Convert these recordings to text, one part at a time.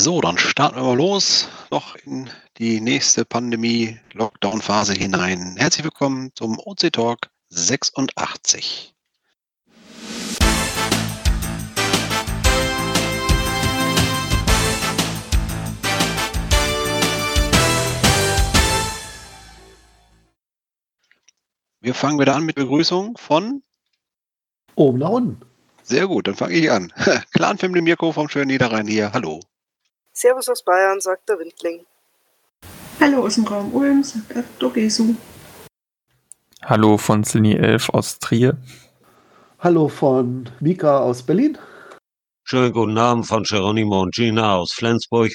So, dann starten wir mal los, noch in die nächste Pandemie-Lockdown-Phase hinein. Herzlich willkommen zum OC Talk 86. Wir fangen wieder an mit Begrüßung von oben nach unten. Sehr gut, dann fange ich an. Clan Family Mirko vom schönen Niederrhein hier. Hallo. Servus aus Bayern, sagt der Windling. Hallo aus dem Raum Ulm, sagt der Dogesu. Hallo von Cine 11 aus Trier. Hallo von Mika aus Berlin. Schönen guten Abend von Geronimo und Gina aus Flensburg.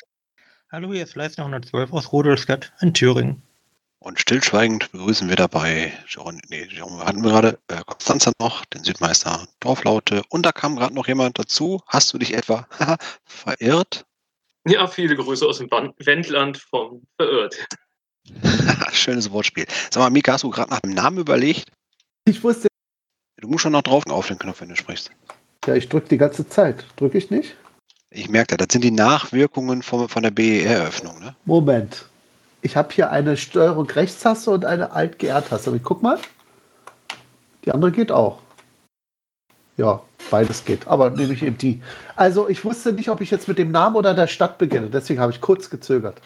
Hallo, hier ist Leistner 112 aus Rudolstadt in Thüringen. Und stillschweigend begrüßen wir dabei, Jeron, nee, Jeron hatten wir gerade, äh, Konstanzer noch, den Südmeister Dorflaute. Und da kam gerade noch jemand dazu. Hast du dich etwa verirrt? Ja, viele Grüße aus dem Wendland vom Verirrt. Schönes Wortspiel. Sag mal, Mika, hast du gerade nach dem Namen überlegt? Ich wusste. Du musst schon noch drauf auf den Knopf, wenn du sprichst. Ja, ich drücke die ganze Zeit. Drücke ich nicht? Ich merke, das sind die Nachwirkungen von, von der BER-Öffnung, ne? Moment. Ich habe hier eine Steuerung Rechtstaste und eine Alt-GR-Taste. Guck mal. Die andere geht auch. Ja, beides geht. Aber nehme ich eben die. Also ich wusste nicht, ob ich jetzt mit dem Namen oder der Stadt beginne. Deswegen habe ich kurz gezögert.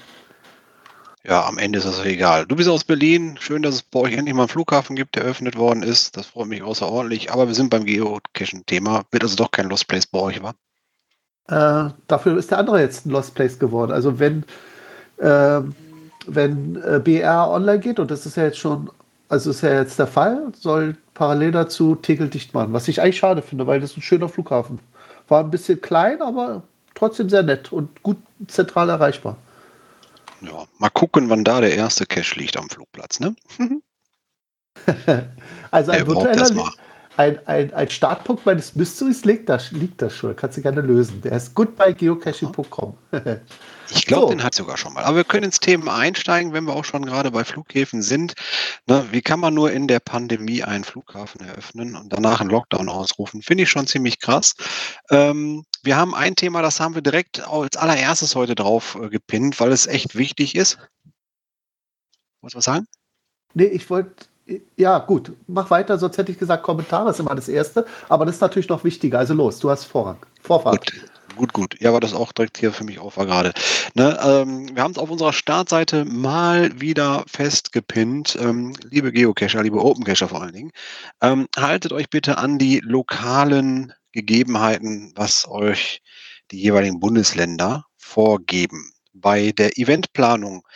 Ja, am Ende ist das egal. Du bist aus Berlin. Schön, dass es bei euch endlich mal einen Flughafen gibt, der eröffnet worden ist. Das freut mich außerordentlich. Aber wir sind beim Geocaching-Thema. Wird also doch kein Lost Place bei euch, wa? Äh, dafür ist der andere jetzt ein Lost Place geworden. Also wenn, äh, wenn äh, BR online geht, und das ist ja jetzt schon, also ist ja jetzt der Fall, soll parallel dazu Tegel dicht machen. Was ich eigentlich schade finde, weil das ist ein schöner Flughafen. War ein bisschen klein, aber trotzdem sehr nett und gut zentral erreichbar. Ja, mal gucken, wann da der erste Cache liegt am Flugplatz, ne? also ein virtueller ein, ein, ein Startpunkt meines Mysteries liegt da, liegt da schon. Kannst du gerne lösen. Der ist goodbyegeocaching.com. Ich glaube, so. den hat sogar schon mal. Aber wir können ins Thema einsteigen, wenn wir auch schon gerade bei Flughäfen sind. Ne, wie kann man nur in der Pandemie einen Flughafen eröffnen und danach einen Lockdown ausrufen? Finde ich schon ziemlich krass. Ähm, wir haben ein Thema, das haben wir direkt als allererstes heute drauf äh, gepinnt, weil es echt wichtig ist. Wolltest du was sagen? Nee, ich wollte ja, gut, mach weiter, sonst hätte ich gesagt, Kommentare ist immer das Erste, aber das ist natürlich noch wichtiger. Also los, du hast Vorrang. Vorfahrt. Gut gut, gut. Ja, war das auch direkt hier für mich auf war gerade. Ne, ähm, wir haben es auf unserer Startseite mal wieder festgepinnt. Ähm, liebe Geocacher, liebe Opencacher vor allen Dingen, ähm, haltet euch bitte an die lokalen Gegebenheiten, was euch die jeweiligen Bundesländer vorgeben. Bei der Eventplanung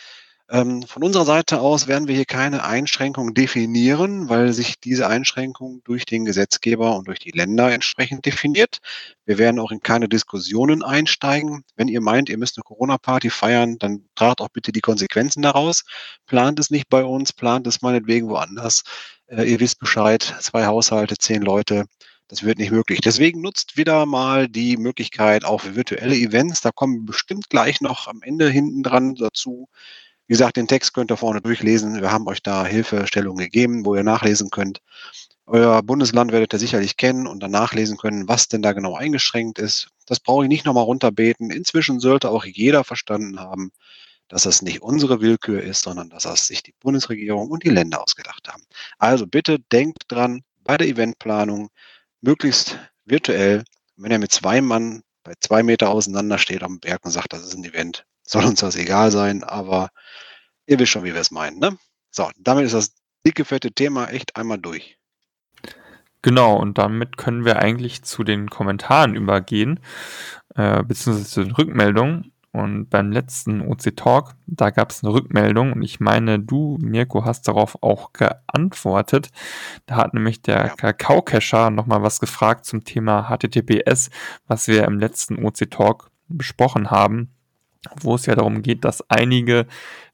ähm, von unserer Seite aus werden wir hier keine Einschränkungen definieren, weil sich diese Einschränkung durch den Gesetzgeber und durch die Länder entsprechend definiert. Wir werden auch in keine Diskussionen einsteigen. Wenn ihr meint, ihr müsst eine Corona-Party feiern, dann tragt auch bitte die Konsequenzen daraus. Plant es nicht bei uns, plant es meinetwegen woanders. Äh, ihr wisst Bescheid, zwei Haushalte, zehn Leute. Das wird nicht möglich. Deswegen nutzt wieder mal die Möglichkeit auch für virtuelle Events. Da kommen bestimmt gleich noch am Ende hinten dran dazu. Wie gesagt, den Text könnt ihr vorne durchlesen. Wir haben euch da Hilfestellungen gegeben, wo ihr nachlesen könnt. Euer Bundesland werdet ihr sicherlich kennen und dann nachlesen können, was denn da genau eingeschränkt ist. Das brauche ich nicht nochmal runterbeten. Inzwischen sollte auch jeder verstanden haben, dass das nicht unsere Willkür ist, sondern dass das sich die Bundesregierung und die Länder ausgedacht haben. Also bitte denkt dran, bei der Eventplanung möglichst virtuell, wenn ihr mit zwei Mann bei zwei Meter auseinander steht am Berg und sagt, das ist ein Event, soll uns das egal sein, aber ihr wisst schon, wie wir es meinen. Ne? So, damit ist das dicke, fette Thema echt einmal durch. Genau, und damit können wir eigentlich zu den Kommentaren übergehen, äh, beziehungsweise zu den Rückmeldungen. Und beim letzten OC Talk, da gab es eine Rückmeldung und ich meine, du, Mirko, hast darauf auch geantwortet. Da hat nämlich der ja. Kakao-Cacher nochmal was gefragt zum Thema HTTPS, was wir im letzten OC Talk besprochen haben wo es ja darum geht, dass einige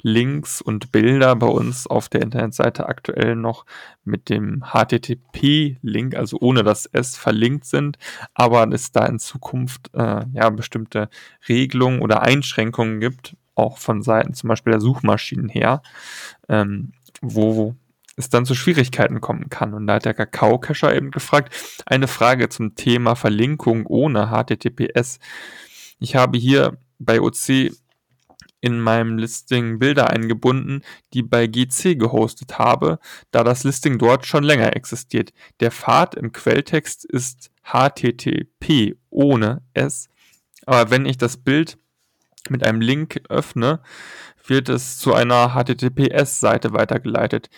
Links und Bilder bei uns auf der Internetseite aktuell noch mit dem HTTP-Link, also ohne das S, verlinkt sind, aber es da in Zukunft äh, ja bestimmte Regelungen oder Einschränkungen gibt, auch von Seiten zum Beispiel der Suchmaschinen her, ähm, wo es dann zu Schwierigkeiten kommen kann. Und da hat der Kakao-Cacher eben gefragt, eine Frage zum Thema Verlinkung ohne HTTPS. Ich habe hier bei OC in meinem Listing Bilder eingebunden, die bei GC gehostet habe, da das Listing dort schon länger existiert. Der Pfad im Quelltext ist HTTP ohne S, aber wenn ich das Bild mit einem Link öffne, wird es zu einer HTTPS-Seite weitergeleitet.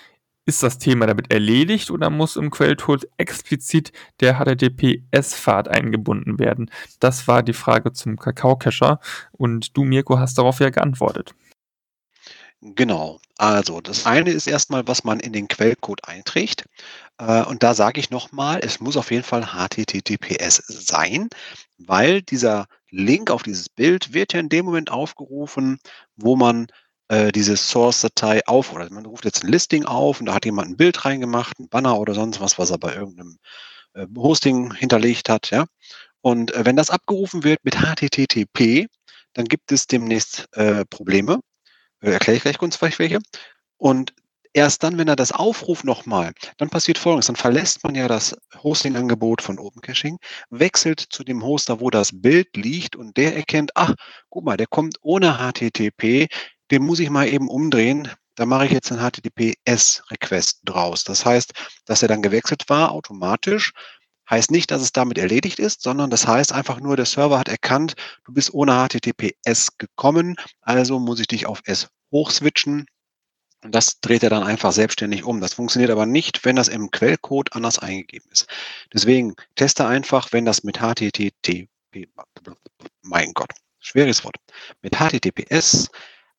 Ist das Thema damit erledigt oder muss im Quellcode explizit der HTTPS-Pfad eingebunden werden? Das war die Frage zum Kakao-Cacher und du, Mirko, hast darauf ja geantwortet. Genau. Also das eine ist erstmal, was man in den Quellcode einträgt. Äh, und da sage ich nochmal, es muss auf jeden Fall HTTPS sein, weil dieser Link auf dieses Bild wird ja in dem Moment aufgerufen, wo man äh, diese Source-Datei auf, oder man ruft jetzt ein Listing auf und da hat jemand ein Bild reingemacht, ein Banner oder sonst was, was er bei irgendeinem äh, Hosting hinterlegt hat, ja. Und äh, wenn das abgerufen wird mit HTTP, dann gibt es demnächst äh, Probleme. Äh, erkläre ich gleich kurz vielleicht welche. Und erst dann, wenn er das aufruft nochmal, dann passiert Folgendes. Dann verlässt man ja das Hosting-Angebot von Open Caching, wechselt zu dem Hoster, wo das Bild liegt und der erkennt, ach, guck mal, der kommt ohne HTTP, den muss ich mal eben umdrehen. Da mache ich jetzt einen HTTPS-Request draus. Das heißt, dass er dann gewechselt war automatisch. Heißt nicht, dass es damit erledigt ist, sondern das heißt einfach nur, der Server hat erkannt, du bist ohne HTTPS gekommen, also muss ich dich auf S hochswitchen. Und das dreht er dann einfach selbstständig um. Das funktioniert aber nicht, wenn das im Quellcode anders eingegeben ist. Deswegen teste einfach, wenn das mit HTTP, mein Gott, schweres Wort, mit HTTPS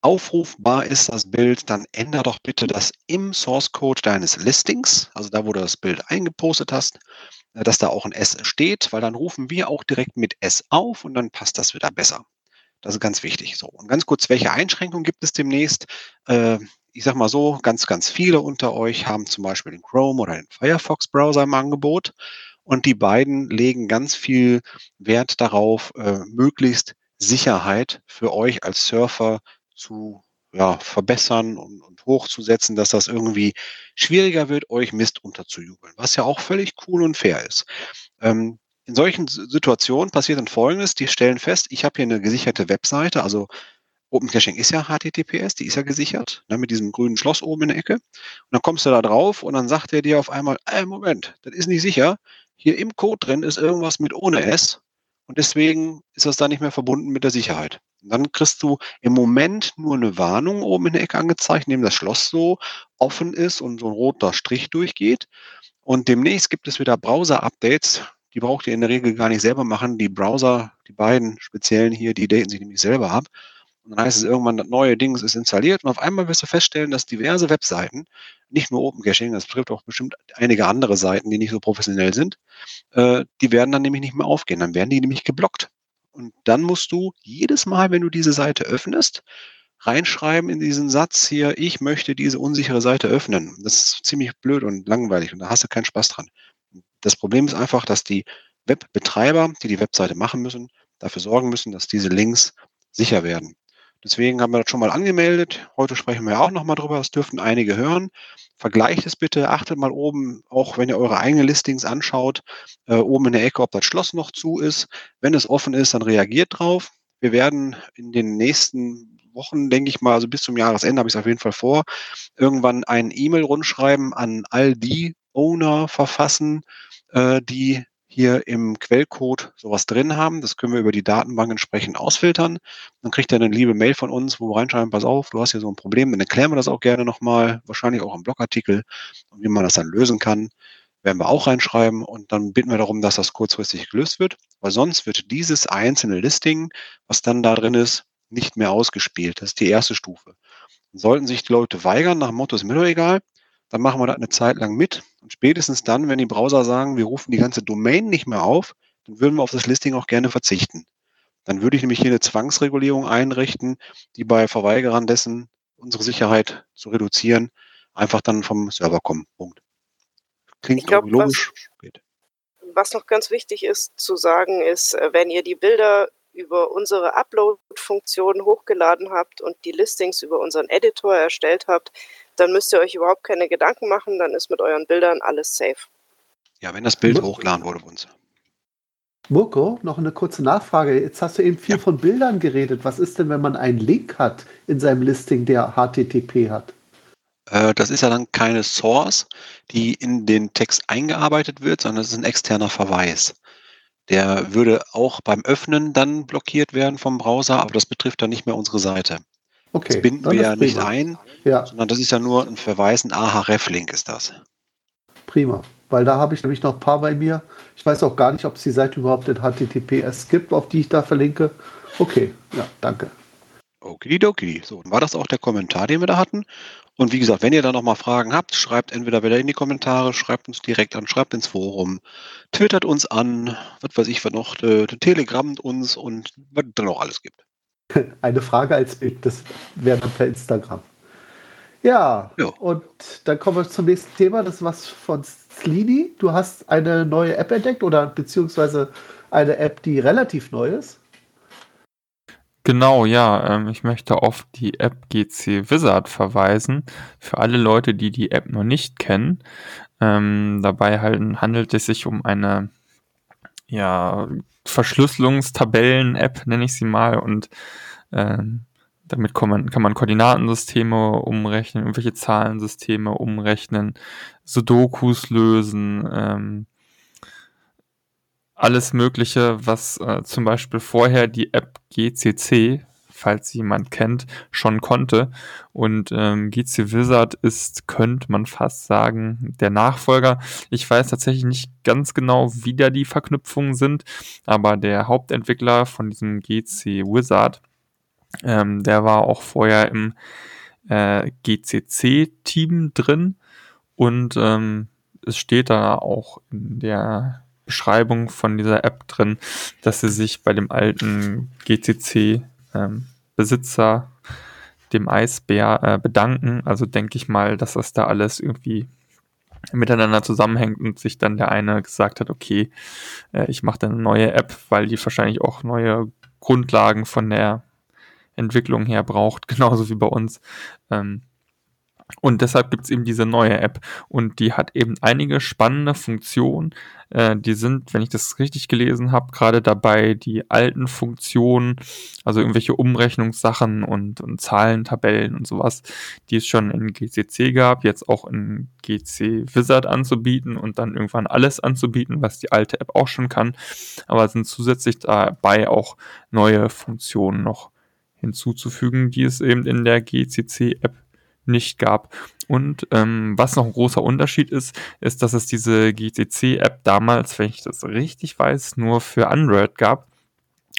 aufrufbar ist das Bild, dann ändere doch bitte das im Source Code deines Listings, also da, wo du das Bild eingepostet hast, äh, dass da auch ein S steht, weil dann rufen wir auch direkt mit S auf und dann passt das wieder besser. Das ist ganz wichtig. So, und ganz kurz, welche Einschränkungen gibt es demnächst? Äh, ich sag mal so, ganz, ganz viele unter euch haben zum Beispiel den Chrome oder den Firefox Browser im Angebot. Und die beiden legen ganz viel Wert darauf, äh, möglichst Sicherheit für euch als Surfer zu ja, verbessern und, und hochzusetzen, dass das irgendwie schwieriger wird, euch Mist unterzujubeln, was ja auch völlig cool und fair ist. Ähm, in solchen Situationen passiert dann Folgendes, die stellen fest, ich habe hier eine gesicherte Webseite, also Open Caching ist ja HTTPS, die ist ja gesichert, ne, mit diesem grünen Schloss oben in der Ecke. Und dann kommst du da drauf und dann sagt er dir auf einmal, ey, Moment, das ist nicht sicher. Hier im Code drin ist irgendwas mit ohne S und deswegen ist das da nicht mehr verbunden mit der Sicherheit. Und dann kriegst du im Moment nur eine Warnung oben in der Ecke angezeigt, neben das Schloss so offen ist und so ein roter Strich durchgeht. Und demnächst gibt es wieder Browser-Updates. Die braucht ihr in der Regel gar nicht selber machen. Die Browser, die beiden speziellen hier, die daten sich nämlich selber ab. Und dann heißt es irgendwann, das neue Ding ist installiert und auf einmal wirst du feststellen, dass diverse Webseiten, nicht nur Open Caching, das betrifft auch bestimmt einige andere Seiten, die nicht so professionell sind, äh, die werden dann nämlich nicht mehr aufgehen. Dann werden die nämlich geblockt. Und dann musst du jedes Mal, wenn du diese Seite öffnest, reinschreiben in diesen Satz hier, ich möchte diese unsichere Seite öffnen. Das ist ziemlich blöd und langweilig und da hast du keinen Spaß dran. Das Problem ist einfach, dass die Webbetreiber, die die Webseite machen müssen, dafür sorgen müssen, dass diese Links sicher werden. Deswegen haben wir das schon mal angemeldet. Heute sprechen wir auch nochmal drüber. Das dürften einige hören. Vergleicht es bitte. Achtet mal oben, auch wenn ihr eure eigenen Listings anschaut, äh, oben in der Ecke, ob das Schloss noch zu ist. Wenn es offen ist, dann reagiert drauf. Wir werden in den nächsten Wochen, denke ich mal, also bis zum Jahresende habe ich es auf jeden Fall vor, irgendwann ein E-Mail-Rundschreiben an all die Owner verfassen, äh, die hier im Quellcode sowas drin haben. Das können wir über die Datenbank entsprechend ausfiltern. Dann kriegt er eine liebe Mail von uns, wo wir reinschreiben, pass auf, du hast hier so ein Problem. Dann erklären wir das auch gerne nochmal, wahrscheinlich auch im Blogartikel. Und wie man das dann lösen kann, werden wir auch reinschreiben. Und dann bitten wir darum, dass das kurzfristig gelöst wird. Weil sonst wird dieses einzelne Listing, was dann da drin ist, nicht mehr ausgespielt. Das ist die erste Stufe. Sollten sich die Leute weigern, nach dem Motto ist mir doch egal, dann machen wir das eine Zeit lang mit. Und spätestens dann, wenn die Browser sagen, wir rufen die ganze Domain nicht mehr auf, dann würden wir auf das Listing auch gerne verzichten. Dann würde ich nämlich hier eine Zwangsregulierung einrichten, die bei Verweigerern dessen unsere Sicherheit zu reduzieren, einfach dann vom Server kommen. Punkt. Klingt glaub, logisch. Was, was noch ganz wichtig ist zu sagen, ist, äh, wenn ihr die Bilder über unsere Upload-Funktion hochgeladen habt und die Listings über unseren Editor erstellt habt, dann müsst ihr euch überhaupt keine Gedanken machen, dann ist mit euren Bildern alles safe. Ja, wenn das Bild hochgeladen wurde bei uns. Mirko, noch eine kurze Nachfrage. Jetzt hast du eben viel ja. von Bildern geredet. Was ist denn, wenn man einen Link hat in seinem Listing, der HTTP hat? Äh, das ist ja dann keine Source, die in den Text eingearbeitet wird, sondern es ist ein externer Verweis. Der würde auch beim Öffnen dann blockiert werden vom Browser, aber das betrifft dann nicht mehr unsere Seite. Okay, das binden wir ja nicht ein, ja. sondern das ist ja nur ein Verweis, ein AHREF-Link ist das. Prima, weil da habe ich nämlich noch ein paar bei mir. Ich weiß auch gar nicht, ob es die Seite überhaupt in HTTPS gibt, auf die ich da verlinke. Okay, ja, danke. Okidoki. So, war das auch der Kommentar, den wir da hatten. Und wie gesagt, wenn ihr da nochmal Fragen habt, schreibt entweder wieder in die Kommentare, schreibt uns direkt an, schreibt ins Forum, twittert uns an, was weiß ich, was noch, äh, telegrammt uns und was da noch alles gibt. Eine Frage als Bild, das wäre dann per Instagram. Ja, jo. und dann kommen wir zum nächsten Thema, das ist was von Slini. Du hast eine neue App entdeckt oder beziehungsweise eine App, die relativ neu ist. Genau, ja. Ähm, ich möchte auf die App GC Wizard verweisen. Für alle Leute, die die App noch nicht kennen. Ähm, dabei halt handelt es sich um eine ja, Verschlüsselungstabellen-App, nenne ich sie mal. Und ähm, damit kann man, kann man Koordinatensysteme umrechnen, irgendwelche Zahlensysteme umrechnen, Sudokus lösen, ähm, alles Mögliche, was äh, zum Beispiel vorher die App GCC, falls jemand kennt, schon konnte. Und ähm, GC Wizard ist, könnte man fast sagen, der Nachfolger. Ich weiß tatsächlich nicht ganz genau, wie da die Verknüpfungen sind, aber der Hauptentwickler von diesem GC Wizard, ähm, der war auch vorher im äh, GCC-Team drin und ähm, es steht da auch in der Beschreibung von dieser App drin, dass sie sich bei dem alten GCC-Besitzer, ähm, dem Eisbär, äh, bedanken. Also denke ich mal, dass das da alles irgendwie miteinander zusammenhängt und sich dann der eine gesagt hat, okay, äh, ich mache dann eine neue App, weil die wahrscheinlich auch neue Grundlagen von der Entwicklung her braucht, genauso wie bei uns. Ähm, und deshalb gibt es eben diese neue App und die hat eben einige spannende Funktionen. Äh, die sind, wenn ich das richtig gelesen habe, gerade dabei, die alten Funktionen, also irgendwelche Umrechnungssachen und, und Zahlentabellen und sowas, die es schon in GCC gab, jetzt auch in GC Wizard anzubieten und dann irgendwann alles anzubieten, was die alte App auch schon kann. Aber sind zusätzlich dabei auch neue Funktionen noch hinzuzufügen, die es eben in der GCC-App nicht gab. Und ähm, was noch ein großer Unterschied ist, ist, dass es diese GCC-App damals, wenn ich das richtig weiß, nur für Android gab.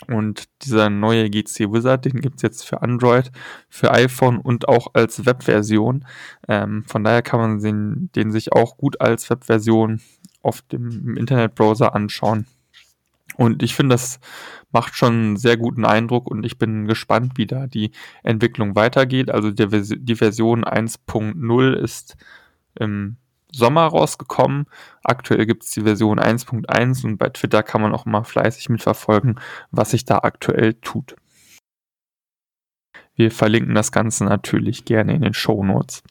Und dieser neue GC Wizard, den gibt es jetzt für Android, für iPhone und auch als Webversion. Ähm, von daher kann man den, den sich auch gut als Webversion auf dem Internetbrowser anschauen. Und ich finde, das macht schon einen sehr guten Eindruck und ich bin gespannt, wie da die Entwicklung weitergeht. Also die, die Version 1.0 ist im Sommer rausgekommen. Aktuell gibt es die Version 1.1 und bei Twitter kann man auch mal fleißig mitverfolgen, was sich da aktuell tut. Wir verlinken das Ganze natürlich gerne in den Show Notes.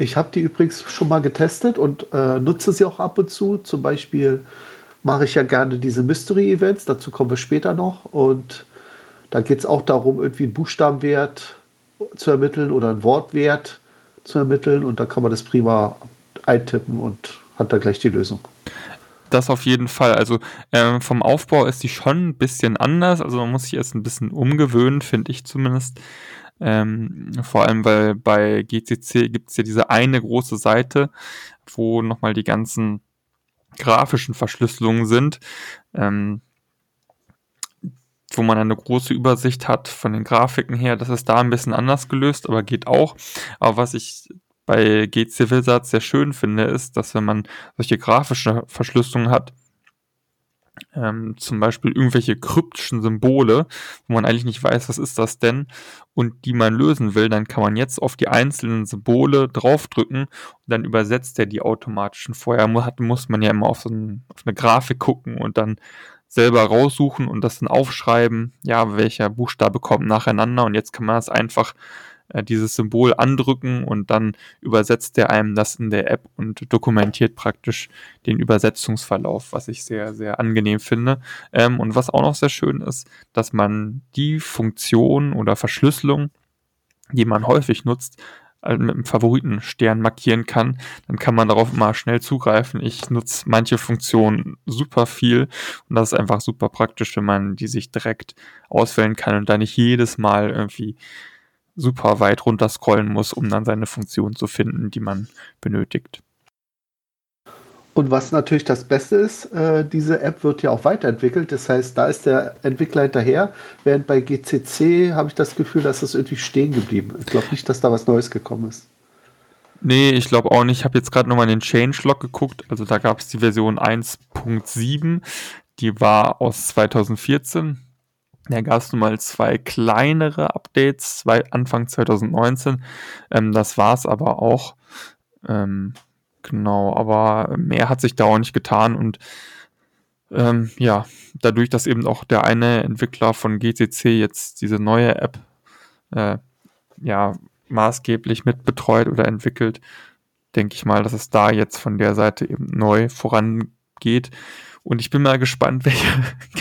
Ich habe die übrigens schon mal getestet und äh, nutze sie auch ab und zu. Zum Beispiel mache ich ja gerne diese Mystery-Events, dazu kommen wir später noch. Und da geht es auch darum, irgendwie einen Buchstabenwert zu ermitteln oder einen Wortwert zu ermitteln. Und da kann man das prima eintippen und hat da gleich die Lösung. Das auf jeden Fall. Also ähm, vom Aufbau ist die schon ein bisschen anders. Also man muss sich erst ein bisschen umgewöhnen, finde ich zumindest. Ähm, vor allem, weil bei GCC gibt es ja diese eine große Seite, wo nochmal die ganzen grafischen Verschlüsselungen sind, ähm, wo man eine große Übersicht hat von den Grafiken her. Das ist da ein bisschen anders gelöst, aber geht auch. Aber was ich bei GC Wizard sehr schön finde, ist, dass wenn man solche grafische Verschlüsselungen hat, ähm, zum Beispiel irgendwelche kryptischen Symbole, wo man eigentlich nicht weiß, was ist das denn, und die man lösen will, dann kann man jetzt auf die einzelnen Symbole draufdrücken und dann übersetzt er die automatischen. Vorher muss man ja immer auf, so ein, auf eine Grafik gucken und dann selber raussuchen und das dann aufschreiben, ja, welcher Buchstabe kommt nacheinander und jetzt kann man das einfach äh, dieses Symbol andrücken und dann übersetzt er einem das in der App und dokumentiert praktisch den Übersetzungsverlauf, was ich sehr, sehr angenehm finde. Ähm, und was auch noch sehr schön ist, dass man die Funktion oder Verschlüsselung, die man häufig nutzt, äh, mit einem Favoritenstern markieren kann, dann kann man darauf mal schnell zugreifen. Ich nutze manche Funktionen super viel und das ist einfach super praktisch, wenn man die sich direkt auswählen kann und da nicht jedes Mal irgendwie super weit runter scrollen muss, um dann seine Funktion zu finden, die man benötigt. Und was natürlich das Beste ist, äh, diese App wird ja auch weiterentwickelt. Das heißt, da ist der Entwickler hinterher. Während bei GCC habe ich das Gefühl, dass das irgendwie stehen geblieben. Ich glaube nicht, dass da was Neues gekommen ist. Nee, ich glaube auch nicht. Ich habe jetzt gerade nochmal in den Changelog geguckt. Also da gab es die Version 1.7. Die war aus 2014. Da gab es nun mal zwei kleinere Updates, zwei Anfang 2019. Ähm, das war es aber auch. Ähm, genau, aber mehr hat sich da auch nicht getan und ähm, ja, dadurch, dass eben auch der eine Entwickler von GCC jetzt diese neue App äh, ja maßgeblich mitbetreut oder entwickelt, denke ich mal, dass es da jetzt von der Seite eben neu vorangeht. Und ich bin mal gespannt, welche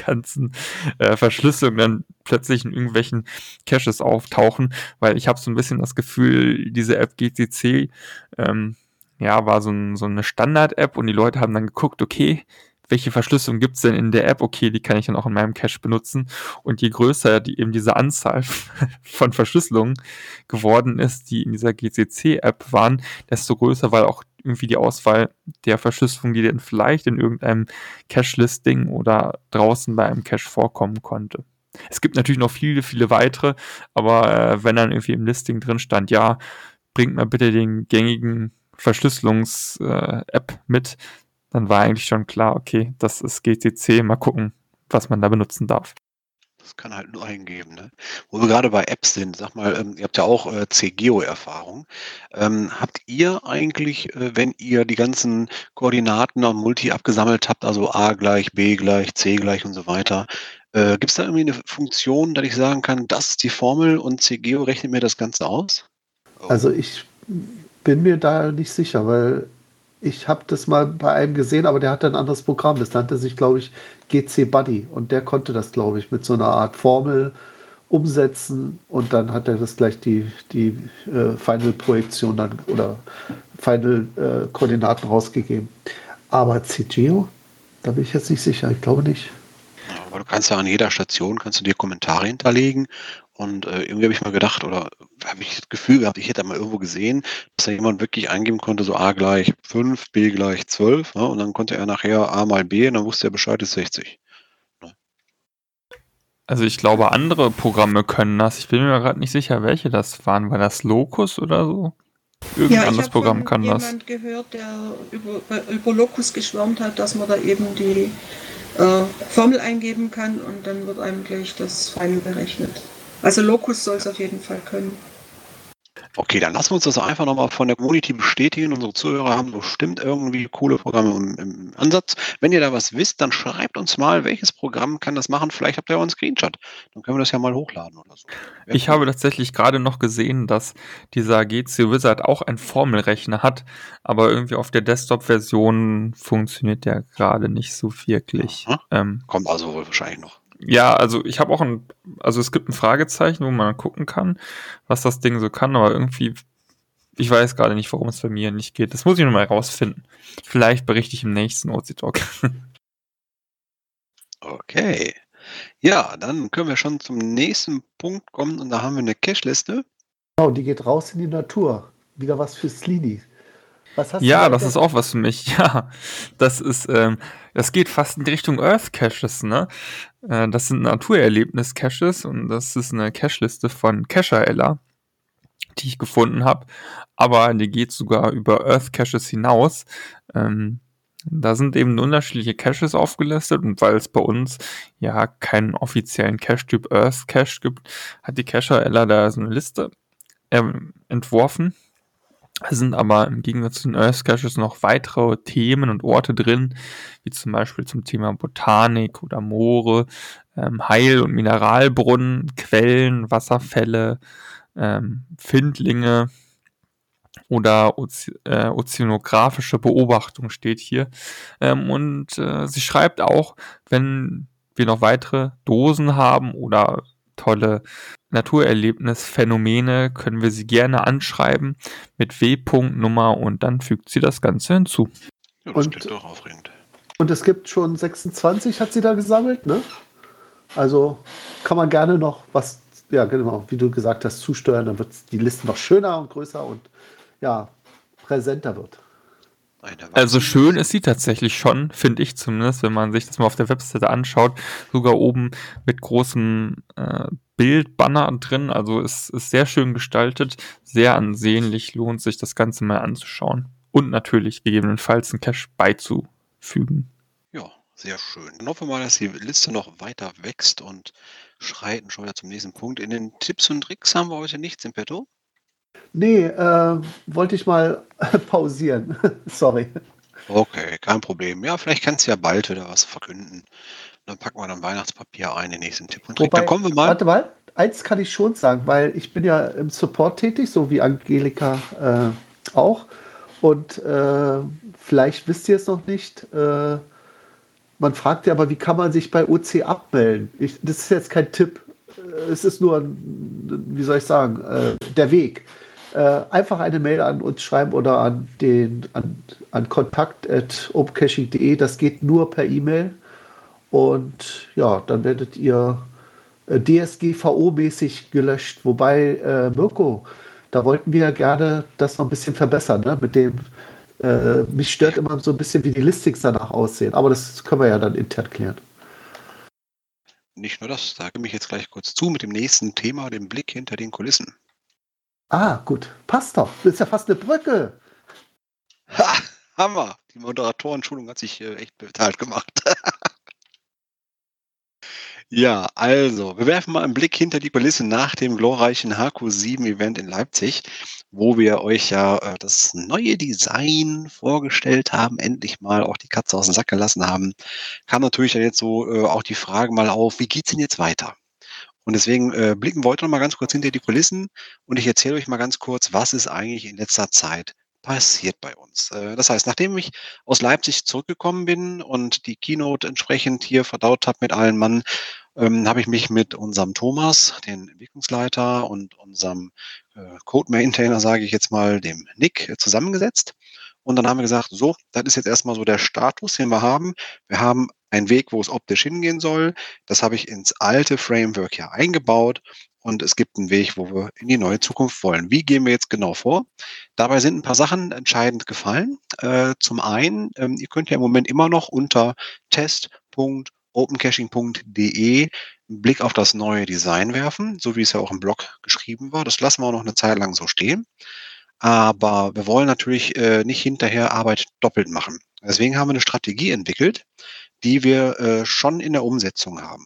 ganzen äh, Verschlüsselungen dann plötzlich in irgendwelchen Caches auftauchen, weil ich habe so ein bisschen das Gefühl, diese App GCC ähm, ja, war so, ein, so eine Standard-App und die Leute haben dann geguckt, okay, welche Verschlüsselung gibt's denn in der App? Okay, die kann ich dann auch in meinem Cache benutzen. Und je größer die eben diese Anzahl von Verschlüsselungen geworden ist, die in dieser GCC-App waren, desto größer war auch irgendwie die Auswahl der Verschlüsselung, die dann vielleicht in irgendeinem Cache-Listing oder draußen bei einem Cache vorkommen konnte. Es gibt natürlich noch viele, viele weitere, aber äh, wenn dann irgendwie im Listing drin stand, ja, bringt mal bitte den gängigen Verschlüsselungs-App äh, mit, dann war eigentlich schon klar, okay, das ist GTC, mal gucken, was man da benutzen darf. Das kann halt nur eingeben. Ne? Wo wir gerade bei Apps sind, sag mal, ähm, ihr habt ja auch äh, CGeo-Erfahrung. Ähm, habt ihr eigentlich, äh, wenn ihr die ganzen Koordinaten am Multi abgesammelt habt, also A gleich, B gleich, C gleich und so weiter, äh, gibt es da irgendwie eine Funktion, dass ich sagen kann, das ist die Formel und CGeo rechnet mir das Ganze aus? Also ich bin mir da nicht sicher, weil ich habe das mal bei einem gesehen, aber der hatte ein anderes Programm. Das nannte sich, glaube ich, GC Buddy. Und der konnte das, glaube ich, mit so einer Art Formel umsetzen. Und dann hat er das gleich die, die äh, Final-Projektion oder Final-Koordinaten äh, rausgegeben. Aber CGO, da bin ich jetzt nicht sicher. Ich glaube nicht. Aber du kannst ja an jeder Station kannst du dir Kommentare hinterlegen und äh, irgendwie habe ich mal gedacht, oder habe ich das Gefühl gehabt, ich hätte mal irgendwo gesehen, dass da jemand wirklich eingeben konnte, so A gleich 5, B gleich 12. Ne? Und dann konnte er nachher A mal B und dann wusste er Bescheid, ist 60. Ne? Also ich glaube, andere Programme können das. Ich bin mir gerade nicht sicher, welche das waren. War das Locus oder so? Irgendein ja, anderes Programm kann das. Ich habe jemand gehört, der über, über Locus geschwärmt hat, dass man da eben die äh, Formel eingeben kann und dann wird einem gleich das Final berechnet. Also Locus soll es auf jeden Fall können. Okay, dann lassen wir uns das einfach nochmal von der Community bestätigen. Unsere Zuhörer haben bestimmt irgendwie coole Programme im, im, Ansatz. Wenn ihr da was wisst, dann schreibt uns mal, welches Programm kann das machen. Vielleicht habt ihr auch einen Screenshot. Dann können wir das ja mal hochladen oder so. Wer ich habe tatsächlich gerade noch gesehen, dass dieser GC Wizard auch einen Formelrechner hat, aber irgendwie auf der Desktop-Version funktioniert der gerade nicht so wirklich. Ähm, Kommt also wohl wahrscheinlich noch. Ja, also ich habe auch ein, also es gibt ein Fragezeichen, wo man gucken kann, was das Ding so kann, aber irgendwie, ich weiß gerade nicht, warum es bei mir nicht geht. Das muss ich nochmal rausfinden. Vielleicht berichte ich im nächsten OC Talk. Okay. Ja, dann können wir schon zum nächsten Punkt kommen und da haben wir eine Cache-Liste. Genau, die geht raus in die Natur. Wieder was für Slini ja, das ist auch was für mich. Ja, das ist, ähm, das geht fast in die Richtung Earth Caches, ne? Äh, das sind Naturerlebnis Caches und das ist eine Cache-Liste von Cacher Ella, die ich gefunden habe. Aber die geht sogar über Earth Caches hinaus. Ähm, da sind eben unterschiedliche Caches aufgelistet und weil es bei uns ja keinen offiziellen Cache-Typ Earth Cache gibt, hat die Cacher Ella da so eine Liste ähm, entworfen sind aber im Gegensatz zu den Earth Caches noch weitere Themen und Orte drin, wie zum Beispiel zum Thema Botanik oder Moore, ähm, Heil- und Mineralbrunnen, Quellen, Wasserfälle, ähm, Findlinge oder Oze äh, ozeanografische Beobachtung steht hier. Ähm, und äh, sie schreibt auch, wenn wir noch weitere Dosen haben oder tolle Naturerlebnisphänomene, können wir sie gerne anschreiben mit W-Punkt-Nummer und dann fügt sie das Ganze hinzu. Ja, das und, doch aufregend. Und es gibt schon 26, hat sie da gesammelt, ne? Also kann man gerne noch was, ja genau, wie du gesagt hast, zusteuern, dann wird die Liste noch schöner und größer und ja, präsenter wird. Also schön ist sie tatsächlich schon, finde ich zumindest, wenn man sich das mal auf der Webseite anschaut. Sogar oben mit großem äh, Bildbanner drin. Also es ist sehr schön gestaltet, sehr ansehnlich, lohnt sich das Ganze mal anzuschauen. Und natürlich gegebenenfalls einen Cache beizufügen. Ja, sehr schön. Dann hoffen wir mal, dass die Liste noch weiter wächst und schreiten schon wieder zum nächsten Punkt. In den Tipps und Tricks haben wir heute nichts im Petto. Nee, äh, wollte ich mal pausieren. Sorry. Okay, kein Problem. Ja, vielleicht kannst du ja bald wieder was verkünden. Dann packen wir dann Weihnachtspapier ein, den nächsten Tipp und Trick. Wobei, dann kommen wir mal. Warte mal, eins kann ich schon sagen, weil ich bin ja im Support tätig, so wie Angelika äh, auch. Und äh, vielleicht wisst ihr es noch nicht. Äh, man fragt ja aber, wie kann man sich bei OC abmelden? Ich, das ist jetzt kein Tipp. Es ist nur, wie soll ich sagen, äh, der Weg äh, einfach eine Mail an uns schreiben oder an den an, an kontakt.opcaching.de. Das geht nur per E-Mail. Und ja, dann werdet ihr äh, DSGVO-mäßig gelöscht. Wobei, äh, Mirko, da wollten wir ja gerne das noch ein bisschen verbessern, ne? Mit dem, äh, mich stört immer so ein bisschen, wie die Listings danach aussehen. Aber das können wir ja dann intern klären. Nicht nur das, sage mich jetzt gleich kurz zu mit dem nächsten Thema, dem Blick hinter den Kulissen. Ah, gut. Passt doch. Das ist ja fast eine Brücke. Ha, Hammer. Die Moderatorenschulung hat sich äh, echt bezahlt gemacht. ja, also, wir werfen mal einen Blick hinter die Kulisse nach dem glorreichen HQ7-Event in Leipzig, wo wir euch ja äh, das neue Design vorgestellt haben, endlich mal auch die Katze aus dem Sack gelassen haben. Kam natürlich dann jetzt so äh, auch die Frage mal auf, wie geht's denn jetzt weiter? Und deswegen äh, blicken wir heute noch mal ganz kurz hinter die Kulissen und ich erzähle euch mal ganz kurz, was ist eigentlich in letzter Zeit passiert bei uns. Äh, das heißt, nachdem ich aus Leipzig zurückgekommen bin und die Keynote entsprechend hier verdaut habe mit allen Mann, ähm, habe ich mich mit unserem Thomas, den Entwicklungsleiter und unserem äh, Code Maintainer, sage ich jetzt mal, dem Nick, äh, zusammengesetzt. Und dann haben wir gesagt, so, das ist jetzt erstmal so der Status, den wir haben. Wir haben einen Weg, wo es optisch hingehen soll. Das habe ich ins alte Framework ja eingebaut und es gibt einen Weg, wo wir in die neue Zukunft wollen. Wie gehen wir jetzt genau vor? Dabei sind ein paar Sachen entscheidend gefallen. Äh, zum einen, ähm, ihr könnt ja im Moment immer noch unter test.opencaching.de einen Blick auf das neue Design werfen, so wie es ja auch im Blog geschrieben war. Das lassen wir auch noch eine Zeit lang so stehen. Aber wir wollen natürlich äh, nicht hinterher Arbeit doppelt machen. Deswegen haben wir eine Strategie entwickelt, die wir äh, schon in der Umsetzung haben.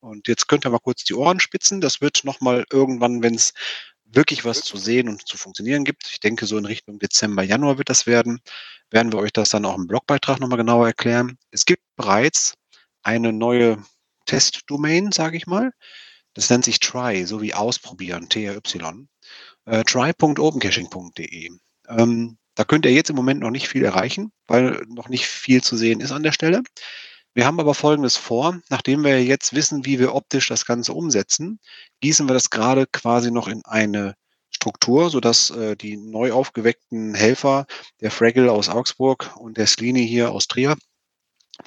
Und jetzt könnt ihr mal kurz die Ohren spitzen. Das wird nochmal irgendwann, wenn es wirklich was zu sehen und zu funktionieren gibt, ich denke so in Richtung Dezember, Januar wird das werden, werden wir euch das dann auch im Blogbeitrag nochmal genauer erklären. Es gibt bereits eine neue Testdomain, sage ich mal. Das nennt sich try, so wie ausprobieren, T-R-Y. Äh, try.opencaching.de. Ähm, da könnt ihr jetzt im Moment noch nicht viel erreichen, weil noch nicht viel zu sehen ist an der Stelle. Wir haben aber Folgendes vor. Nachdem wir jetzt wissen, wie wir optisch das Ganze umsetzen, gießen wir das gerade quasi noch in eine Struktur, sodass äh, die neu aufgeweckten Helfer, der Fraggle aus Augsburg und der Slini hier aus Trier,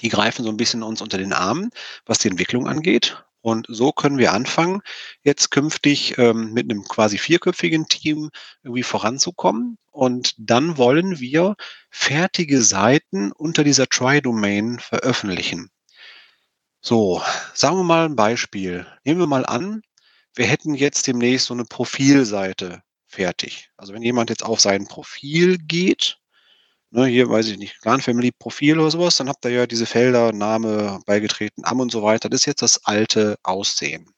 die greifen so ein bisschen uns unter den Armen, was die Entwicklung angeht. Und so können wir anfangen, jetzt künftig ähm, mit einem quasi vierköpfigen Team irgendwie voranzukommen. Und dann wollen wir fertige Seiten unter dieser Try-Domain veröffentlichen. So, sagen wir mal ein Beispiel. Nehmen wir mal an, wir hätten jetzt demnächst so eine Profilseite fertig. Also wenn jemand jetzt auf sein Profil geht, ne, hier weiß ich nicht, Clan Family Profil oder sowas, dann habt ihr ja diese Felder, Name, beigetreten, am und so weiter. Das ist jetzt das alte Aussehen.